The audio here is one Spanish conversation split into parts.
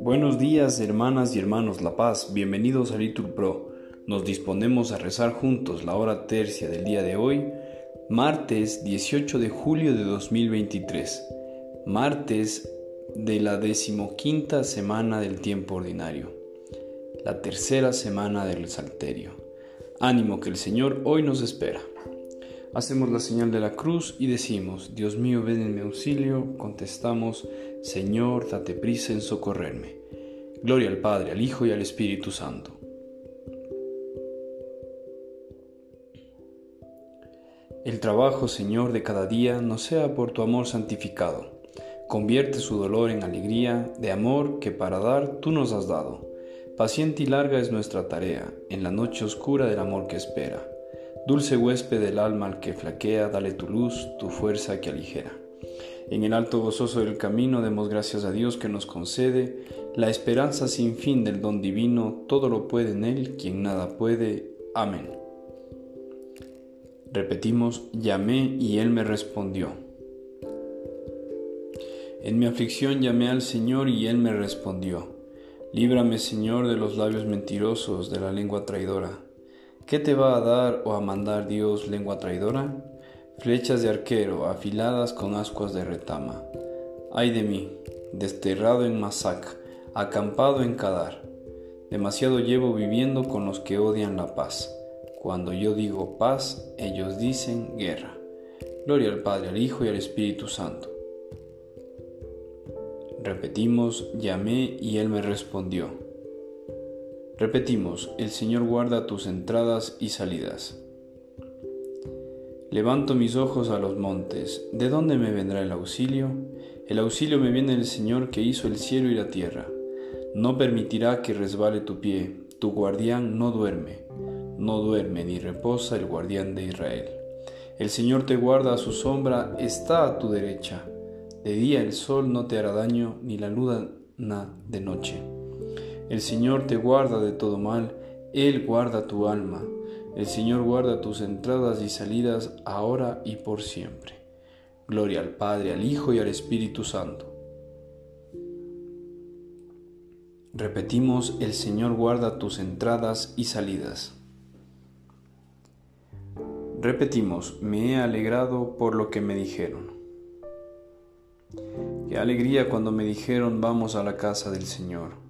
Buenos días hermanas y hermanos La Paz, bienvenidos a Litur Pro. Nos disponemos a rezar juntos la hora tercia del día de hoy, martes 18 de julio de 2023, martes de la decimoquinta semana del tiempo ordinario, la tercera semana del Salterio. Ánimo que el Señor hoy nos espera. Hacemos la señal de la cruz y decimos, Dios mío, ven en mi auxilio. Contestamos, Señor, date prisa en socorrerme. Gloria al Padre, al Hijo y al Espíritu Santo. El trabajo, Señor, de cada día no sea por tu amor santificado. Convierte su dolor en alegría de amor que para dar tú nos has dado. Paciente y larga es nuestra tarea, en la noche oscura del amor que espera. Dulce huésped del alma al que flaquea, dale tu luz, tu fuerza que aligera. En el alto gozoso del camino demos gracias a Dios que nos concede la esperanza sin fin del don divino, todo lo puede en Él, quien nada puede. Amén. Repetimos, llamé y Él me respondió. En mi aflicción llamé al Señor y Él me respondió. Líbrame, Señor, de los labios mentirosos, de la lengua traidora. ¿Qué te va a dar o a mandar Dios, lengua traidora? Flechas de arquero, afiladas con ascuas de retama. Ay de mí, desterrado en Masac, acampado en Kadar. Demasiado llevo viviendo con los que odian la paz. Cuando yo digo paz, ellos dicen guerra. Gloria al Padre, al Hijo y al Espíritu Santo Repetimos, llamé y él me respondió. Repetimos, el Señor guarda tus entradas y salidas. Levanto mis ojos a los montes, ¿de dónde me vendrá el auxilio? El auxilio me viene del Señor que hizo el cielo y la tierra. No permitirá que resbale tu pie, tu guardián no duerme, no duerme ni reposa el guardián de Israel. El Señor te guarda a su sombra, está a tu derecha de día el sol no te hará daño, ni la luna de noche. El Señor te guarda de todo mal, Él guarda tu alma. El Señor guarda tus entradas y salidas ahora y por siempre. Gloria al Padre, al Hijo y al Espíritu Santo. Repetimos, el Señor guarda tus entradas y salidas. Repetimos, me he alegrado por lo que me dijeron. Qué alegría cuando me dijeron vamos a la casa del Señor.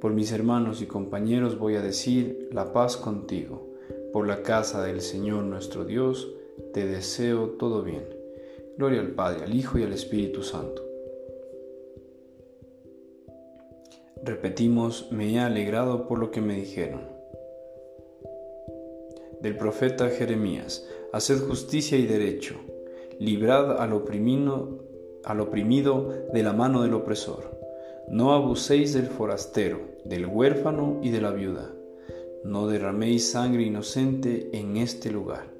Por mis hermanos y compañeros voy a decir la paz contigo. Por la casa del Señor nuestro Dios, te deseo todo bien. Gloria al Padre, al Hijo y al Espíritu Santo. Repetimos, me he alegrado por lo que me dijeron. Del profeta Jeremías, haced justicia y derecho, librad al oprimido al oprimido de la mano del opresor. No abuséis del forastero, del huérfano y de la viuda. No derraméis sangre inocente en este lugar.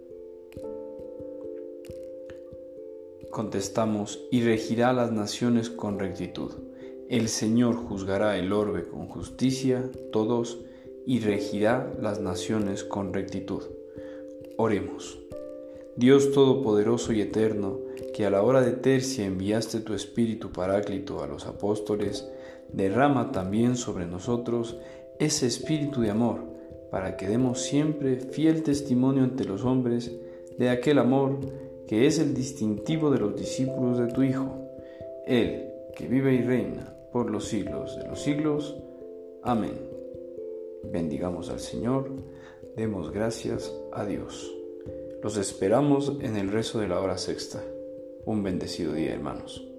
Contestamos, y regirá las naciones con rectitud. El Señor juzgará el orbe con justicia, todos, y regirá las naciones con rectitud. Oremos. Dios Todopoderoso y Eterno, que a la hora de tercia enviaste tu Espíritu Paráclito a los apóstoles, derrama también sobre nosotros ese espíritu de amor, para que demos siempre fiel testimonio ante los hombres de aquel amor que es el distintivo de los discípulos de tu Hijo, Él que vive y reina por los siglos de los siglos. Amén. Bendigamos al Señor, demos gracias a Dios. Los esperamos en el rezo de la hora sexta. Un bendecido día, hermanos.